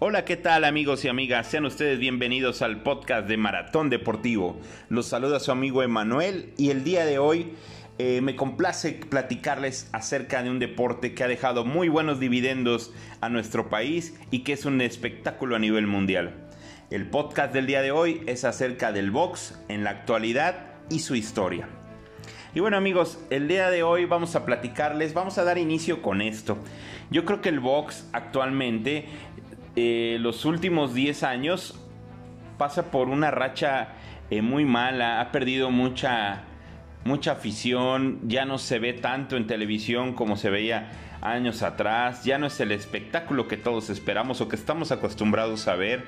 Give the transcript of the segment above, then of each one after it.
Hola, ¿qué tal amigos y amigas? Sean ustedes bienvenidos al podcast de Maratón Deportivo. Los saluda su amigo Emanuel y el día de hoy eh, me complace platicarles acerca de un deporte que ha dejado muy buenos dividendos a nuestro país y que es un espectáculo a nivel mundial. El podcast del día de hoy es acerca del box en la actualidad y su historia. Y bueno amigos, el día de hoy vamos a platicarles, vamos a dar inicio con esto. Yo creo que el box actualmente eh, los últimos 10 años pasa por una racha eh, muy mala, ha perdido mucha, mucha afición, ya no se ve tanto en televisión como se veía años atrás, ya no es el espectáculo que todos esperamos o que estamos acostumbrados a ver.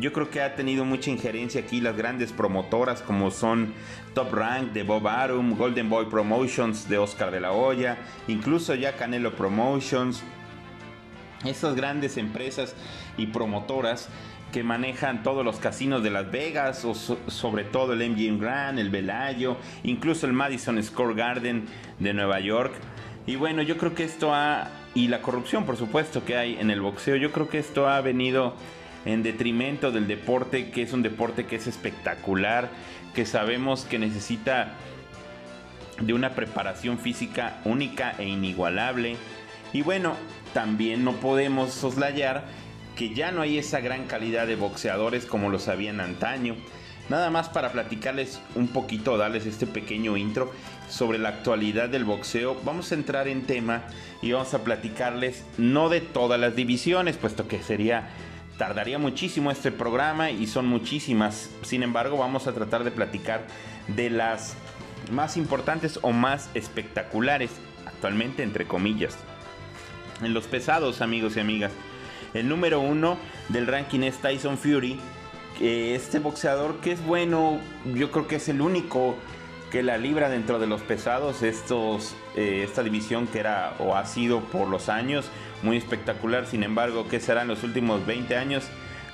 Yo creo que ha tenido mucha injerencia aquí las grandes promotoras como son Top Rank de Bob Arum, Golden Boy Promotions de Oscar de la Hoya, incluso ya Canelo Promotions. Estas grandes empresas y promotoras que manejan todos los casinos de Las Vegas, o sobre todo el MGM Grand, el Velayo, incluso el Madison Square Garden de Nueva York. Y bueno, yo creo que esto ha, y la corrupción por supuesto que hay en el boxeo, yo creo que esto ha venido en detrimento del deporte, que es un deporte que es espectacular, que sabemos que necesita de una preparación física única e inigualable. Y bueno, también no podemos soslayar que ya no hay esa gran calidad de boxeadores como los habían antaño. Nada más para platicarles un poquito, darles este pequeño intro sobre la actualidad del boxeo, vamos a entrar en tema y vamos a platicarles no de todas las divisiones, puesto que sería tardaría muchísimo este programa y son muchísimas. Sin embargo, vamos a tratar de platicar de las más importantes o más espectaculares actualmente entre comillas. En los pesados, amigos y amigas. El número uno del ranking es Tyson Fury. este boxeador que es bueno, yo creo que es el único que la libra dentro de los pesados. Estos, eh, esta división que era o ha sido por los años muy espectacular. Sin embargo, que será en los últimos 20 años?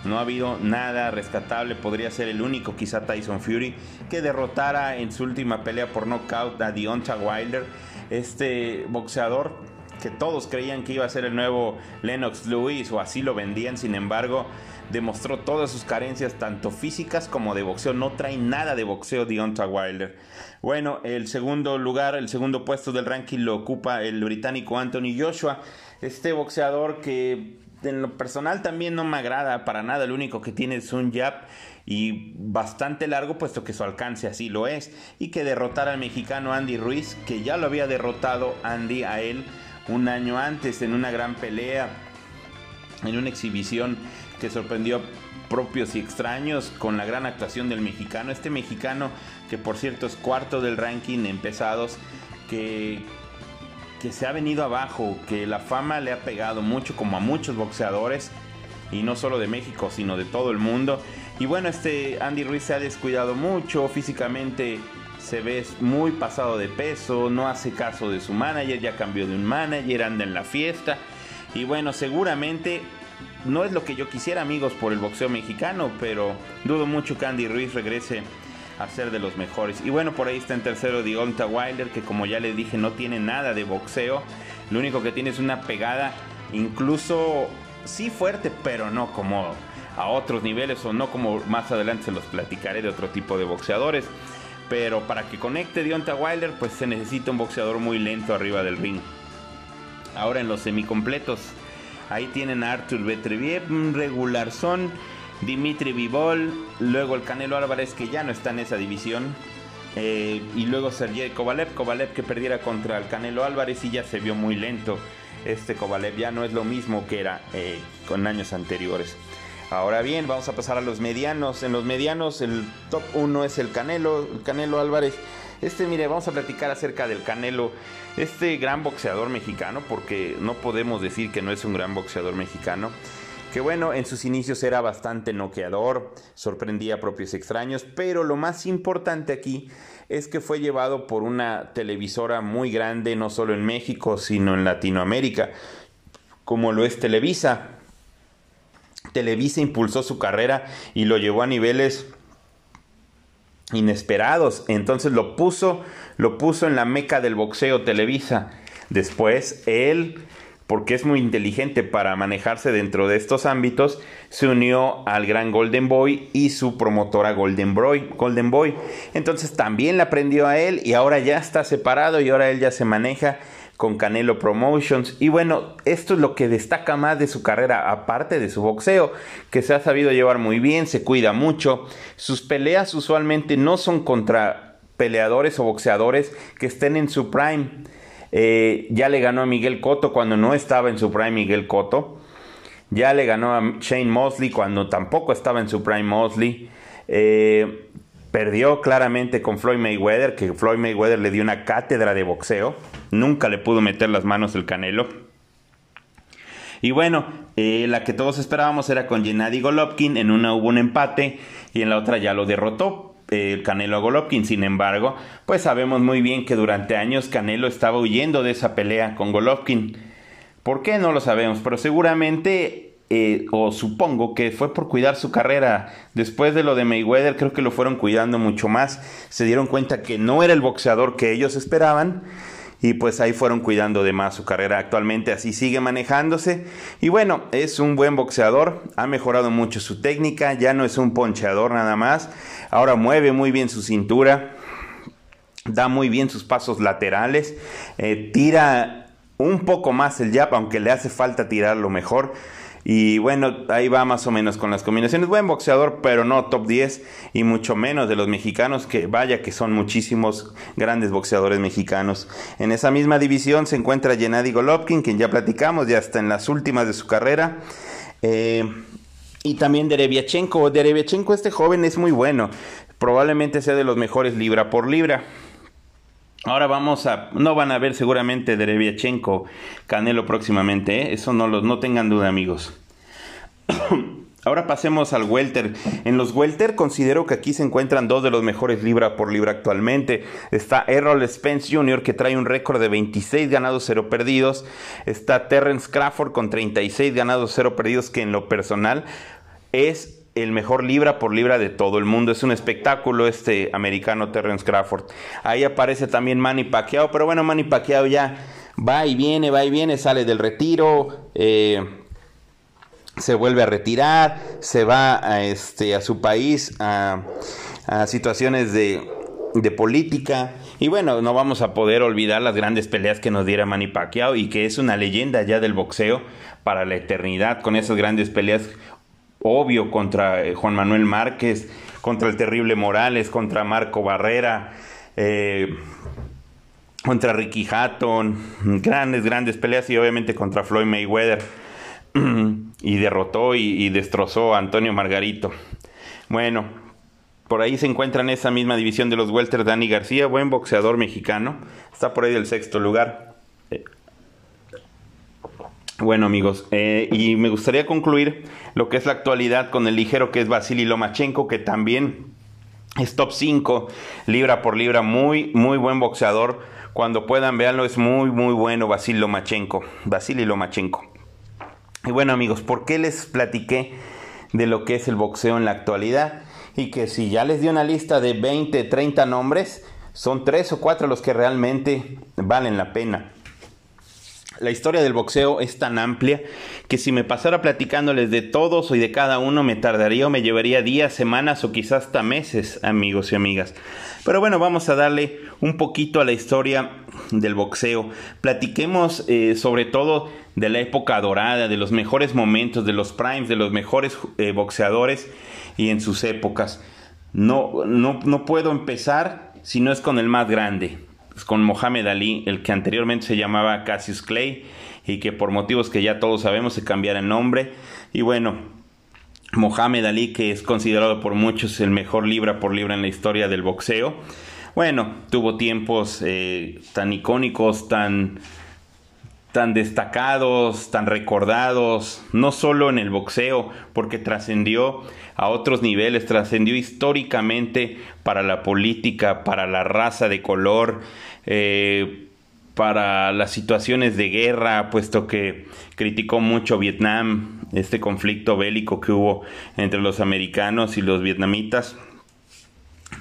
No ha habido nada rescatable. Podría ser el único, quizá Tyson Fury, que derrotara en su última pelea por knockout a Deontay Wilder. Este boxeador que todos creían que iba a ser el nuevo Lennox Lewis o así lo vendían, sin embargo, demostró todas sus carencias, tanto físicas como de boxeo. No trae nada de boxeo Deontay Wilder. Bueno, el segundo lugar, el segundo puesto del ranking lo ocupa el británico Anthony Joshua, este boxeador que en lo personal también no me agrada para nada. El único que tiene es un jab y bastante largo, puesto que su alcance así lo es. Y que derrotar al mexicano Andy Ruiz, que ya lo había derrotado Andy a él un año antes en una gran pelea, en una exhibición que sorprendió a propios y extraños con la gran actuación del mexicano. Este mexicano que por cierto es cuarto del ranking en pesados, que, que se ha venido abajo, que la fama le ha pegado mucho como a muchos boxeadores, y no solo de México, sino de todo el mundo. Y bueno, este Andy Ruiz se ha descuidado mucho físicamente se ve muy pasado de peso, no hace caso de su manager, ya cambió de un manager, anda en la fiesta. Y bueno, seguramente no es lo que yo quisiera, amigos, por el boxeo mexicano, pero dudo mucho que Andy Ruiz regrese a ser de los mejores. Y bueno, por ahí está en tercero Deonta Wilder, que como ya les dije, no tiene nada de boxeo. Lo único que tiene es una pegada, incluso sí fuerte, pero no como a otros niveles o no como más adelante se los platicaré de otro tipo de boxeadores. Pero para que conecte Deontay Wilder, pues se necesita un boxeador muy lento arriba del ring. Ahora en los semicompletos, ahí tienen a Arthur Betreviev, regular son, Dimitri Vivol, luego el Canelo Álvarez que ya no está en esa división. Eh, y luego Sergey Kovalev, Kovalev que perdiera contra el Canelo Álvarez y ya se vio muy lento. Este Kovalev ya no es lo mismo que era eh, con años anteriores. Ahora bien, vamos a pasar a los medianos. En los medianos el top 1 es el Canelo, el Canelo Álvarez. Este, mire, vamos a platicar acerca del Canelo, este gran boxeador mexicano, porque no podemos decir que no es un gran boxeador mexicano. Que bueno, en sus inicios era bastante noqueador, sorprendía a propios extraños, pero lo más importante aquí es que fue llevado por una televisora muy grande, no solo en México, sino en Latinoamérica, como lo es Televisa. Televisa impulsó su carrera y lo llevó a niveles inesperados. Entonces lo puso, lo puso en la meca del boxeo Televisa. Después él porque es muy inteligente para manejarse dentro de estos ámbitos, se unió al gran Golden Boy y su promotora Golden Boy. Golden Boy. Entonces también le aprendió a él y ahora ya está separado y ahora él ya se maneja con Canelo Promotions. Y bueno, esto es lo que destaca más de su carrera, aparte de su boxeo, que se ha sabido llevar muy bien, se cuida mucho. Sus peleas usualmente no son contra peleadores o boxeadores que estén en su prime eh, ya le ganó a Miguel Cotto cuando no estaba en su prime Miguel Cotto. Ya le ganó a Shane Mosley cuando tampoco estaba en su prime Mosley. Eh, perdió claramente con Floyd Mayweather, que Floyd Mayweather le dio una cátedra de boxeo. Nunca le pudo meter las manos el Canelo. Y bueno, eh, la que todos esperábamos era con Gennady Golovkin. En una hubo un empate y en la otra ya lo derrotó el Canelo Golovkin. Sin embargo, pues sabemos muy bien que durante años Canelo estaba huyendo de esa pelea con Golovkin. ¿Por qué? No lo sabemos, pero seguramente, eh, o supongo que fue por cuidar su carrera. Después de lo de Mayweather, creo que lo fueron cuidando mucho más. Se dieron cuenta que no era el boxeador que ellos esperaban y pues ahí fueron cuidando de más su carrera. Actualmente así sigue manejándose y bueno, es un buen boxeador, ha mejorado mucho su técnica, ya no es un poncheador nada más, ahora mueve muy bien su cintura, da muy bien sus pasos laterales, eh, tira un poco más el jab, aunque le hace falta tirarlo mejor. Y bueno, ahí va más o menos con las combinaciones. Buen boxeador, pero no top 10 y mucho menos de los mexicanos, que vaya que son muchísimos grandes boxeadores mexicanos. En esa misma división se encuentra Gennady Golovkin, quien ya platicamos, ya está en las últimas de su carrera. Eh, y también Dereviachenko. Dereviachenko, este joven es muy bueno. Probablemente sea de los mejores libra por libra. Ahora vamos a, no van a ver seguramente Dereviachenko, Canelo próximamente, ¿eh? eso no, los, no tengan duda amigos. Ahora pasemos al welter. En los welter considero que aquí se encuentran dos de los mejores libra por libra actualmente. Está Errol Spence Jr. que trae un récord de 26 ganados, 0 perdidos. Está Terrence Crawford con 36 ganados, 0 perdidos que en lo personal es el mejor libra por libra de todo el mundo. Es un espectáculo este americano Terrence Crawford. Ahí aparece también Manny Pacquiao, pero bueno, Manny Pacquiao ya va y viene, va y viene, sale del retiro, eh, se vuelve a retirar, se va a, este, a su país a, a situaciones de, de política. Y bueno, no vamos a poder olvidar las grandes peleas que nos diera Manny Pacquiao y que es una leyenda ya del boxeo para la eternidad con esas grandes peleas obvio contra eh, Juan Manuel Márquez, contra el terrible Morales, contra Marco Barrera, eh, contra Ricky Hatton, grandes, grandes peleas y obviamente contra Floyd Mayweather y derrotó y, destrozó a Antonio Margarito. Bueno, por ahí se encuentra en esa misma división de los welter Dani García, buen boxeador mexicano, está por ahí del sexto lugar. Bueno amigos, eh, y me gustaría concluir lo que es la actualidad con el ligero que es Vasily Lomachenko, que también es top 5, libra por libra, muy, muy buen boxeador. Cuando puedan, véanlo, es muy, muy bueno Vasily Lomachenko. Vasily Lomachenko. Y bueno amigos, ¿por qué les platiqué de lo que es el boxeo en la actualidad? Y que si ya les di una lista de 20, 30 nombres, son 3 o 4 los que realmente valen la pena. La historia del boxeo es tan amplia que si me pasara platicándoles de todos y de cada uno me tardaría o me llevaría días, semanas o quizás hasta meses, amigos y amigas. Pero bueno, vamos a darle un poquito a la historia del boxeo. Platiquemos eh, sobre todo de la época dorada, de los mejores momentos, de los primes, de los mejores eh, boxeadores y en sus épocas. No, no, no puedo empezar si no es con el más grande, con Mohamed Ali, el que anteriormente se llamaba Cassius Clay y que por motivos que ya todos sabemos se cambiara el nombre. Y bueno, Mohamed Ali, que es considerado por muchos el mejor libra por libra en la historia del boxeo. Bueno, tuvo tiempos eh, tan icónicos, tan, tan destacados, tan recordados, no solo en el boxeo, porque trascendió a otros niveles, trascendió históricamente para la política, para la raza de color, eh, para las situaciones de guerra, puesto que criticó mucho Vietnam, este conflicto bélico que hubo entre los americanos y los vietnamitas.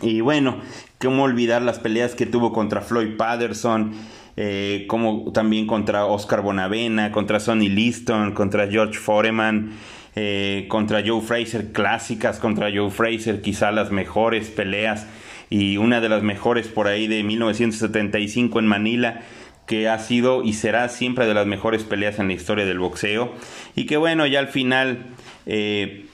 Y bueno, cómo olvidar las peleas que tuvo contra Floyd Patterson, eh, como también contra Oscar Bonavena, contra Sonny Liston, contra George Foreman, eh, contra Joe Fraser, clásicas contra Joe Fraser, quizá las mejores peleas y una de las mejores por ahí de 1975 en Manila que ha sido y será siempre de las mejores peleas en la historia del boxeo. Y que bueno ya al final eh,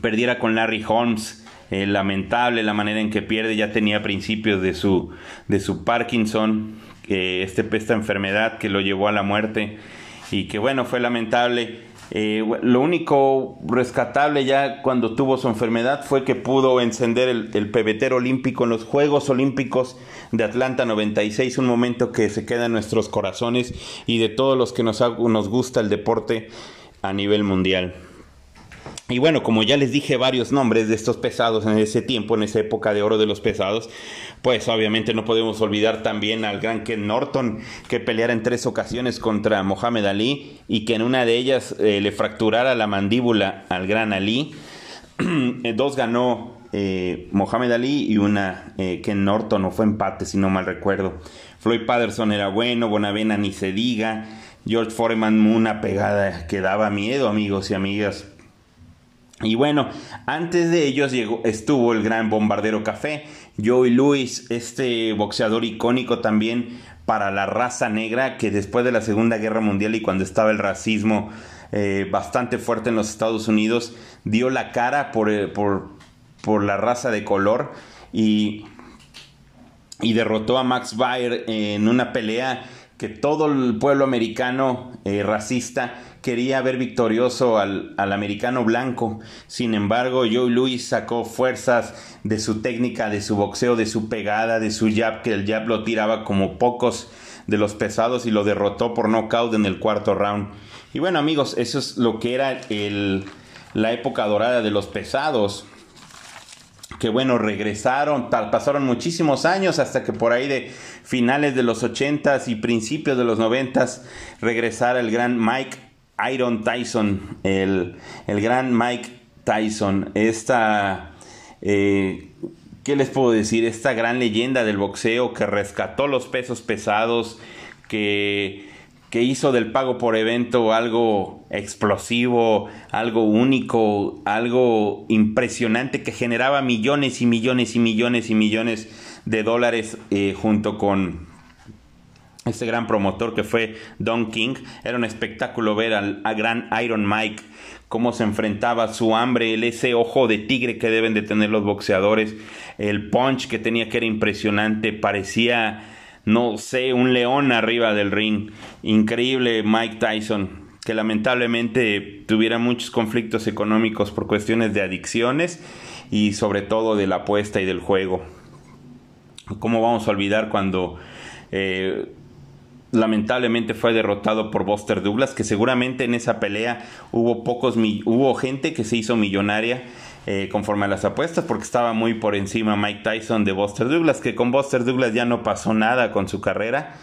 perdiera con Larry Holmes lamentable la manera en que pierde ya tenía principios de su de su Parkinson este, esta enfermedad que lo llevó a la muerte y que bueno, fue lamentable. Eh, lo único rescatable ya cuando tuvo su enfermedad fue que pudo encender el, el, pebetero olímpico en los Juegos Olímpicos de Atlanta 96, un momento que se queda en nuestros corazones y de todos los que nos, nos gusta el deporte a nivel mundial. Y bueno, como ya les dije varios nombres de estos pesados en ese tiempo, en esa época de oro de los pesados, pues obviamente no podemos olvidar también al gran Ken Norton, que peleara en tres ocasiones contra Mohamed Ali y que en una de ellas eh, le fracturara la mandíbula al gran Ali. Dos ganó eh, Mohamed Ali y una eh, Ken Norton, o fue empate si no mal recuerdo. Floyd Patterson era bueno, Bonavena ni se diga. George Foreman una pegada que daba miedo, amigos y amigas. Y bueno, antes de ellos estuvo el gran bombardero café, Joey Lewis, este boxeador icónico también para la raza negra que después de la Segunda Guerra Mundial y cuando estaba el racismo eh, bastante fuerte en los Estados Unidos, dio la cara por, eh, por, por la raza de color y, y, derrotó a Max Baer en una pelea que todo el pueblo americano eh, racista quería ver victorioso al, americano blanco. Sin embargo, Joe Louis sacó fuerzas de su técnica, de su boxeo, de su pegada, de su jab, que el jab lo tiraba como pocos de los pesados y lo derrotó por nocaut en el cuarto round. Y bueno, amigos, eso es lo que era el, la época dorada de los pesados que bueno, regresaron, pasaron muchísimos años hasta que por ahí de finales de los 80s y principios de los 90s regresara el gran Mike Iron Tyson, el, gran Mike Tyson, esta, eh, ¿qué les puedo decir? Esta gran leyenda del boxeo que rescató los pesos pesados, que, que hizo del pago por evento algo explosivo, algo único, algo impresionante que generaba millones y millones y millones y millones de dólares eh, junto con este gran promotor que fue Don King. Era un espectáculo ver al gran Iron Mike cómo se enfrentaba su hambre, el ese ojo de tigre que deben de tener los boxeadores, el punch que tenía que era impresionante, parecía no sé, un león arriba del ring. Increíble Mike Tyson, que lamentablemente tuviera muchos conflictos económicos por cuestiones de adicciones y sobre todo de la apuesta y del juego. ¿Cómo vamos a olvidar cuando eh, lamentablemente fue derrotado por Buster Douglas, que seguramente en esa pelea hubo pocos hubo gente que se hizo millonaria eh, conforme a las apuestas porque estaba muy por encima Mike Tyson de Buster Douglas, que con Buster Douglas ya no pasó nada con su carrera.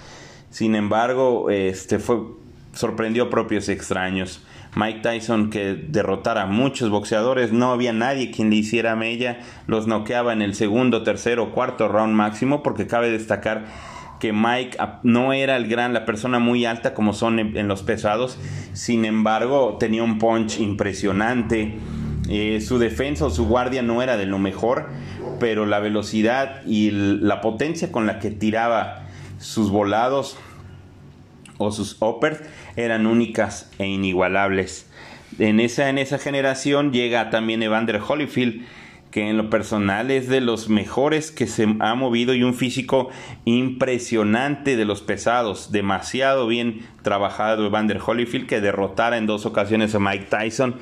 Sin embargo, este fue sorprendió propios extraños. Mike Tyson que derrotara a muchos boxeadores, no había nadie quien le hiciera mella, los noqueaba en el segundo, tercero, cuarto round máximo, porque cabe destacar que Mike no era el gran, la persona muy alta como son en, los pesados, sin embargo tenía un punch impresionante, eh, su defensa o su guardia no era de lo mejor, pero la velocidad y la potencia con la que tiraba sus volados o sus uppers eran únicas e inigualables. En esa, en esa generación llega también Evander Holyfield, que en lo personal es de los mejores que se ha movido y un físico impresionante de los pesados, demasiado bien trabajado Evander Holyfield que derrotara en dos ocasiones a Mike Tyson.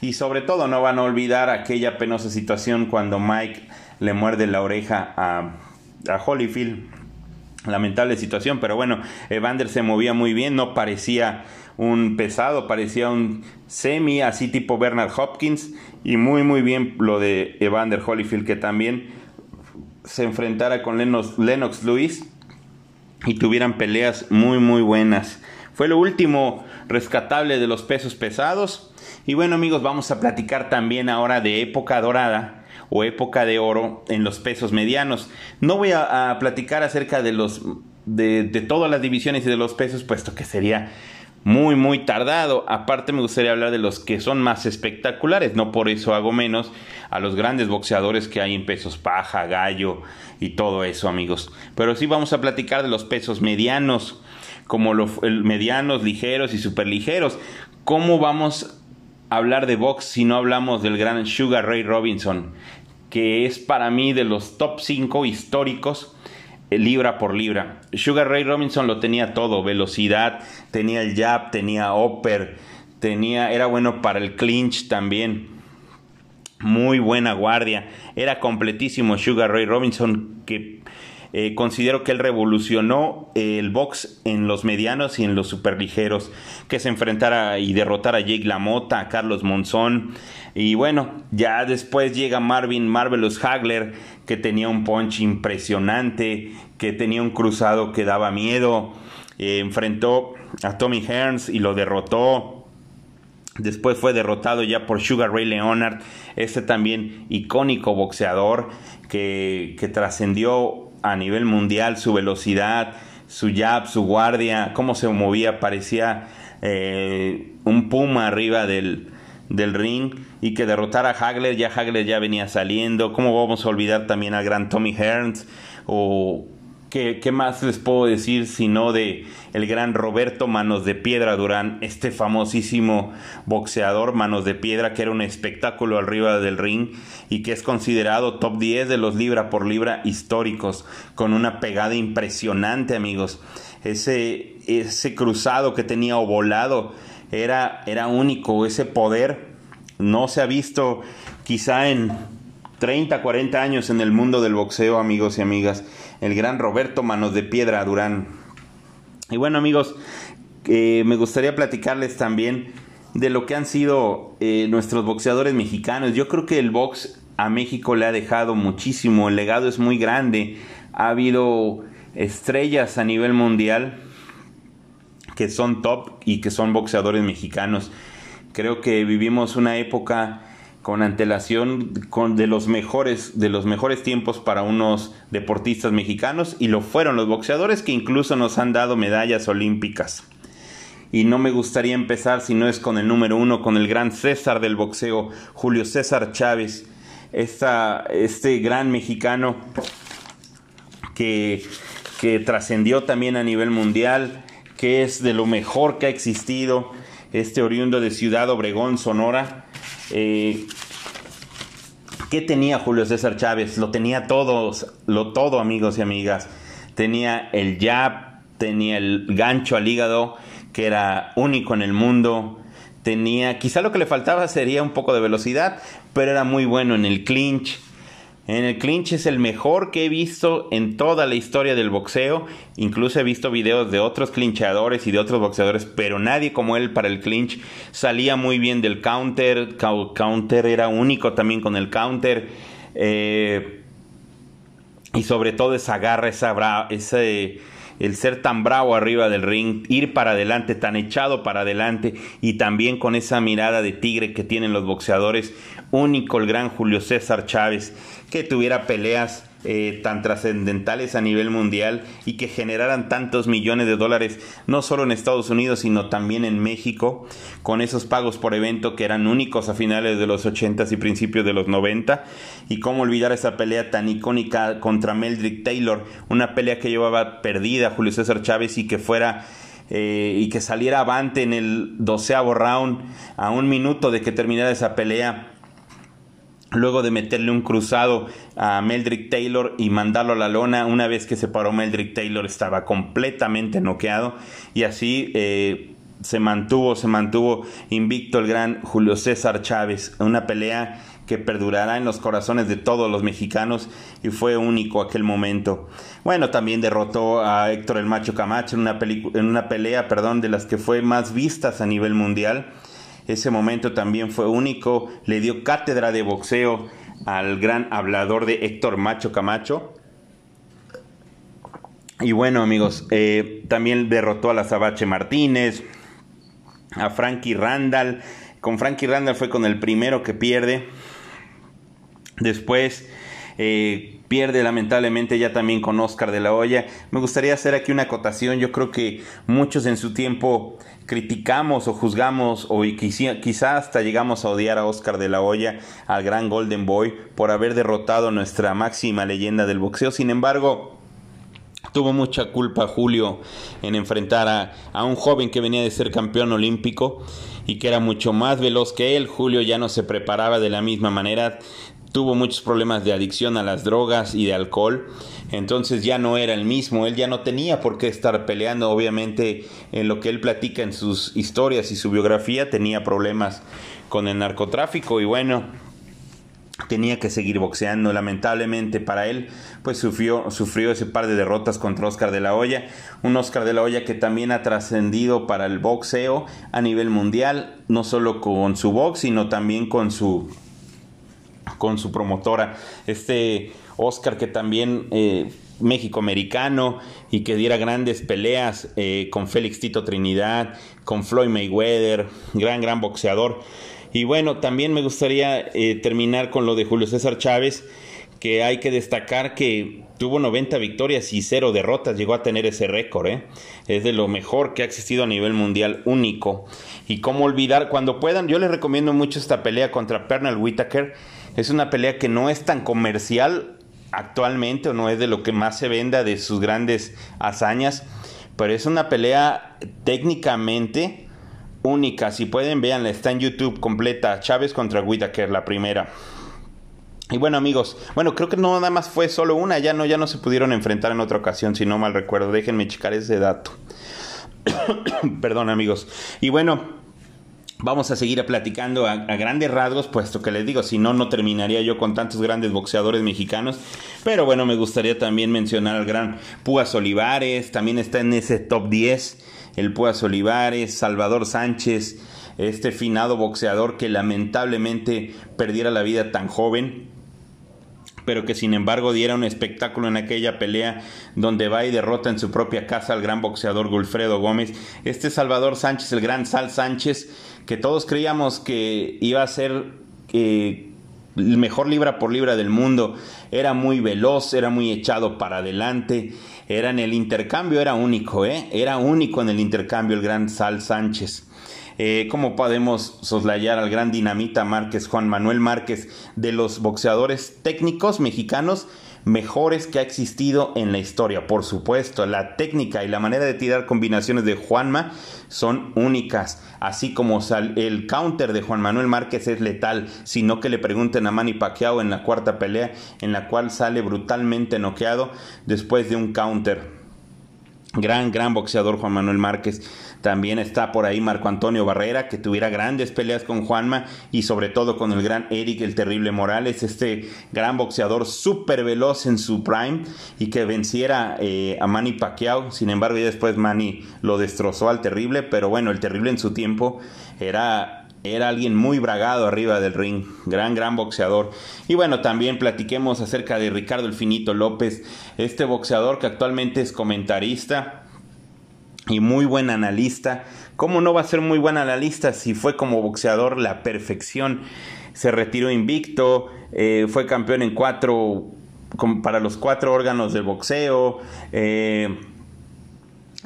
Y sobre todo no van a olvidar aquella penosa situación cuando Mike le muerde la oreja a, a Holyfield. Lamentable situación pero bueno Evander se movía muy bien no parecía un pesado, parecía un semi, así tipo Bernard Hopkins, y muy muy bien lo de Evander Holyfield, que también se enfrentara con Lennox, Lewis y tuvieran peleas muy muy buenas. Fue lo último rescatable de los pesos pesados. Y bueno amigos, vamos a platicar también ahora de época dorada o época de oro en los pesos medianos. No voy a, platicar acerca de los de todas las divisiones y de los pesos, puesto que sería muy muy tardado. Aparte me gustaría hablar de los que son más espectaculares, no por eso hago menos a los grandes boxeadores que hay en pesos paja, gallo y todo eso amigos. Pero sí vamos a platicar de los pesos medianos, como los medianos, ligeros y superligeros. ¿Cómo vamos a hablar de box si no hablamos del gran Sugar Ray Robinson? Que es para mí de los top 5 históricos libra por libra. Sugar Ray Robinson lo tenía todo, velocidad, tenía el jab, tenía upper, tenía, era bueno para el clinch también. Muy buena guardia, era completísimo Sugar Ray Robinson que eh, considero que él revolucionó el box en los medianos y en los superligeros, que se enfrentara y derrotara a Jake LaMotta, a Carlos Monzón. Y bueno, ya después llega Marvin Marvelous Hagler, que tenía un punch impresionante, que tenía un cruzado que daba miedo. Eh, enfrentó a Tommy Hearns y lo derrotó. Después fue derrotado ya por Sugar Ray Leonard, este también icónico boxeador que, que trascendió a nivel mundial su velocidad, su jab, su guardia, cómo se movía, parecía eh, un puma arriba del, del ring y que derrotara a Hagler, ya Hagler ya venía saliendo, cómo vamos a olvidar también al gran Tommy Hearns o ¿Qué, más les puedo decir sino de el gran Roberto Manos de Piedra Durán, este famosísimo boxeador Manos de Piedra que era un espectáculo arriba del ring y que es considerado top 10 de los libra por libra históricos, con una pegada impresionante amigos. Ese, ese cruzado que tenía o volado era, era único, ese poder no se ha visto quizá en 30, 40 años en el mundo del boxeo amigos y amigas el gran Roberto Manos de Piedra Durán. Y bueno amigos, eh, me gustaría platicarles también de lo que han sido eh, nuestros boxeadores mexicanos. Yo creo que el box a México le ha dejado muchísimo, el legado es muy grande, ha habido estrellas a nivel mundial que son top y que son boxeadores mexicanos. Creo que vivimos una época con antelación con de los mejores de los mejores tiempos para unos deportistas mexicanos y lo fueron los boxeadores que incluso nos han dado medallas olímpicas. Y no me gustaría empezar si no es con el número uno, con el gran César del boxeo, Julio César Chávez, este gran mexicano que, que trascendió también a nivel mundial, que es de lo mejor que ha existido, este oriundo de Ciudad Obregón, Sonora, eh, ¿Qué tenía Julio César Chávez? Lo tenía todos, lo todo, amigos y amigas. Tenía el jab, tenía el gancho al hígado, que era único en el mundo. Tenía, quizá lo que le faltaba sería un poco de velocidad, pero era muy bueno en el clinch en el clinch es el mejor que he visto en toda la historia del boxeo. Incluso he visto videos de otros clinchadores y de otros boxeadores, pero nadie como él para el clinch. Salía muy bien del counter. Counter era único también con el counter. Eh, y sobre todo esa garra, esa ese, el ser tan bravo arriba del ring, ir para adelante, tan echado para adelante y también con esa mirada de tigre que tienen los boxeadores, único el gran Julio César Chávez que tuviera peleas eh, tan trascendentales a nivel mundial y que generaran tantos millones de dólares, no solo en Estados Unidos, sino también en México, con esos pagos por evento que eran únicos a finales de los 80 y principios de los 90. Y cómo olvidar esa pelea tan icónica contra Meldrick Taylor, una pelea que llevaba perdida Julio César Chávez y que fuera eh, y que saliera avante en el doceavo round a un minuto de que terminara esa pelea luego de meterle un cruzado a Meldrick Taylor y mandarlo a la lona, una vez que se paró Meldrick Taylor estaba completamente noqueado. Y así eh, se mantuvo, se mantuvo invicto el gran Julio César Chávez, una pelea que perdurará en los corazones de todos los mexicanos y fue único aquel momento. Bueno, también derrotó a Héctor el Macho Camacho en una, en una pelea, perdón, de las que fue más vistas a nivel mundial ese momento también fue único. Le dio cátedra de boxeo al gran hablador de Héctor Macho Camacho. Y bueno, amigos, eh, también derrotó a la Sabache Martínez, a Frankie Randall. Con Frankie Randall fue con el primero que pierde. Después Eh, pierde lamentablemente ya también con Oscar de la Hoya. Me gustaría hacer aquí una acotación. Yo creo que muchos en su tiempo criticamos o juzgamos o quizá, hasta llegamos a odiar a Oscar de la Hoya, al gran Golden Boy, por haber derrotado nuestra máxima leyenda del boxeo. Sin embargo, tuvo mucha culpa Julio en enfrentar a, un joven que venía de ser campeón olímpico y que era mucho más veloz que él. Julio ya no se preparaba de la misma manera, tuvo muchos problemas de adicción a las drogas y de alcohol entonces ya no era el mismo, él ya no tenía por qué estar peleando, obviamente en lo que él platica en sus historias y su biografía tenía problemas con el narcotráfico y bueno, tenía que seguir boxeando. Lamentablemente para él, pues sufrió, sufrió ese par de derrotas contra Oscar de la Hoya. Un Oscar de la Hoya que también ha trascendido para el boxeo a nivel mundial, no solo con su box, sino también con su, con su promotora. Este Oscar que también eh, México americano y que diera grandes peleas eh, con Félix Tito Trinidad, con Floyd Mayweather, gran, gran boxeador. Y bueno, también me gustaría eh, terminar con lo de Julio César Chávez, que hay que destacar que tuvo 90 victorias y 0 derrotas, llegó a tener ese récord, es de lo mejor que ha existido a nivel mundial, único. Y cómo olvidar, cuando puedan, yo les recomiendo mucho esta pelea contra Pernell Whitaker, es una pelea que no es tan comercial, actualmente o no es de lo que más se venda de sus grandes hazañas, pero es una pelea técnicamente única. Si pueden, véanla, está en YouTube completa. Chávez contra Whitaker, la primera. Y bueno amigos, bueno creo que no nada más fue solo una, ya no, ya no se pudieron enfrentar en otra ocasión, si no mal recuerdo, déjenme checar ese dato. Perdón amigos. Y bueno, Vamos a seguir platicando a, grandes rasgos, puesto que les digo, si no, no terminaría yo con tantos grandes boxeadores mexicanos. Pero bueno, me gustaría también mencionar al gran Púas Olivares, también está en ese top 10 el Púas Olivares, Salvador Sánchez, este finado boxeador que lamentablemente perdiera la vida tan joven pero que sin embargo diera un espectáculo en aquella pelea donde va y derrota en su propia casa al gran boxeador Gulfredo Gómez. Este Salvador Sánchez, el gran Sal Sánchez, que todos creíamos que iba a ser eh, el mejor libra por libra del mundo. Era muy veloz, era muy echado para adelante. Era en el intercambio, era único, ¿eh? Era único en el intercambio el gran Sal Sánchez. Eh, ¿Cómo podemos soslayar al gran dinamita Márquez, Juan Manuel Márquez, de los boxeadores técnicos mexicanos? mejores que ha existido en la historia. Por supuesto, la técnica y la manera de tirar combinaciones de Juanma son únicas, así como el counter de Juan Manuel Márquez es letal, sino que le pregunten a Manny Pacquiao en la cuarta pelea en la cual sale brutalmente noqueado después de un counter. Gran, gran boxeador Juan Manuel Márquez. También está por ahí Marco Antonio Barrera, que tuviera grandes peleas con Juanma y sobre todo con el gran Eric el Terrible Morales, este gran boxeador súper veloz en su prime y que venciera eh, a Manny Pacquiao. Sin embargo, ya después Manny lo destrozó al Terrible, pero bueno, el Terrible en su tiempo era era alguien muy bragado arriba del ring, gran, gran boxeador. Y bueno, también platiquemos acerca de Ricardo El Finito López, este boxeador que actualmente es comentarista y muy buen analista. ¿Cómo no va a ser muy buen analista si fue como boxeador la perfección? Se retiró invicto, eh, fue campeón en cuatro, para los cuatro órganos del boxeo. Eh,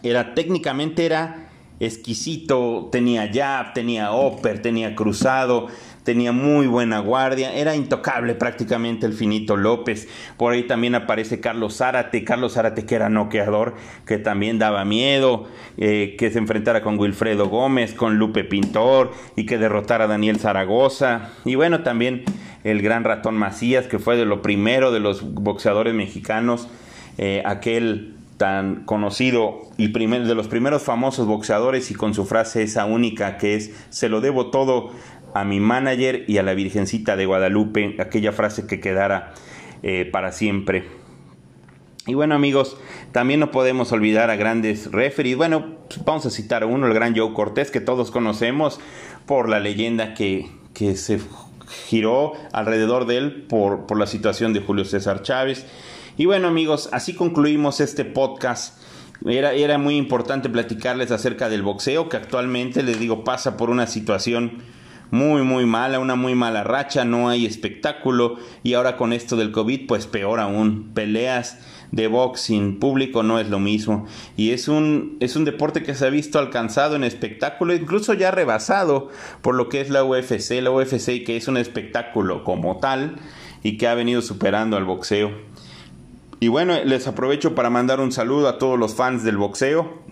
era técnicamente era exquisito, tenía jab, tenía upper, tenía cruzado, tenía muy buena guardia, era intocable prácticamente el finito López. Por ahí también aparece Carlos Zárate, Carlos Zárate que era noqueador, que también daba miedo, eh, que se enfrentara con Wilfredo Gómez, con Lupe Pintor y que derrotara a Daniel Zaragoza. Y bueno, también el gran ratón Macías, que fue de lo primero de los boxeadores mexicanos, eh, aquel tan conocido y de los primeros famosos boxeadores y con su frase esa única que es se lo debo todo a mi manager y a la Virgencita de Guadalupe, aquella frase que quedara eh, para siempre. Y bueno amigos, también no podemos olvidar a grandes referees. Bueno, vamos a citar uno, el gran Joe Cortés, que todos conocemos por la leyenda que, que se giró alrededor de él por, por la situación de Julio César Chávez. Y bueno amigos, así concluimos este podcast. Era, era muy importante platicarles acerca del boxeo que actualmente, les digo, pasa por una situación muy muy mala, una muy mala racha, no hay espectáculo y ahora con esto del COVID pues peor aún, peleas de boxing público no es lo mismo. Y es un es un deporte que se ha visto alcanzado en espectáculo incluso ya rebasado por lo que es la UFC la UFC que es un espectáculo como tal y que ha venido superando al boxeo. Y bueno les aprovecho para mandar un saludo a todos los fans del boxeo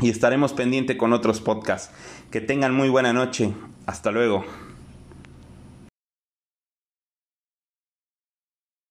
y estaremos pendiente con otros podcasts. Que tengan muy buena noche. Hasta luego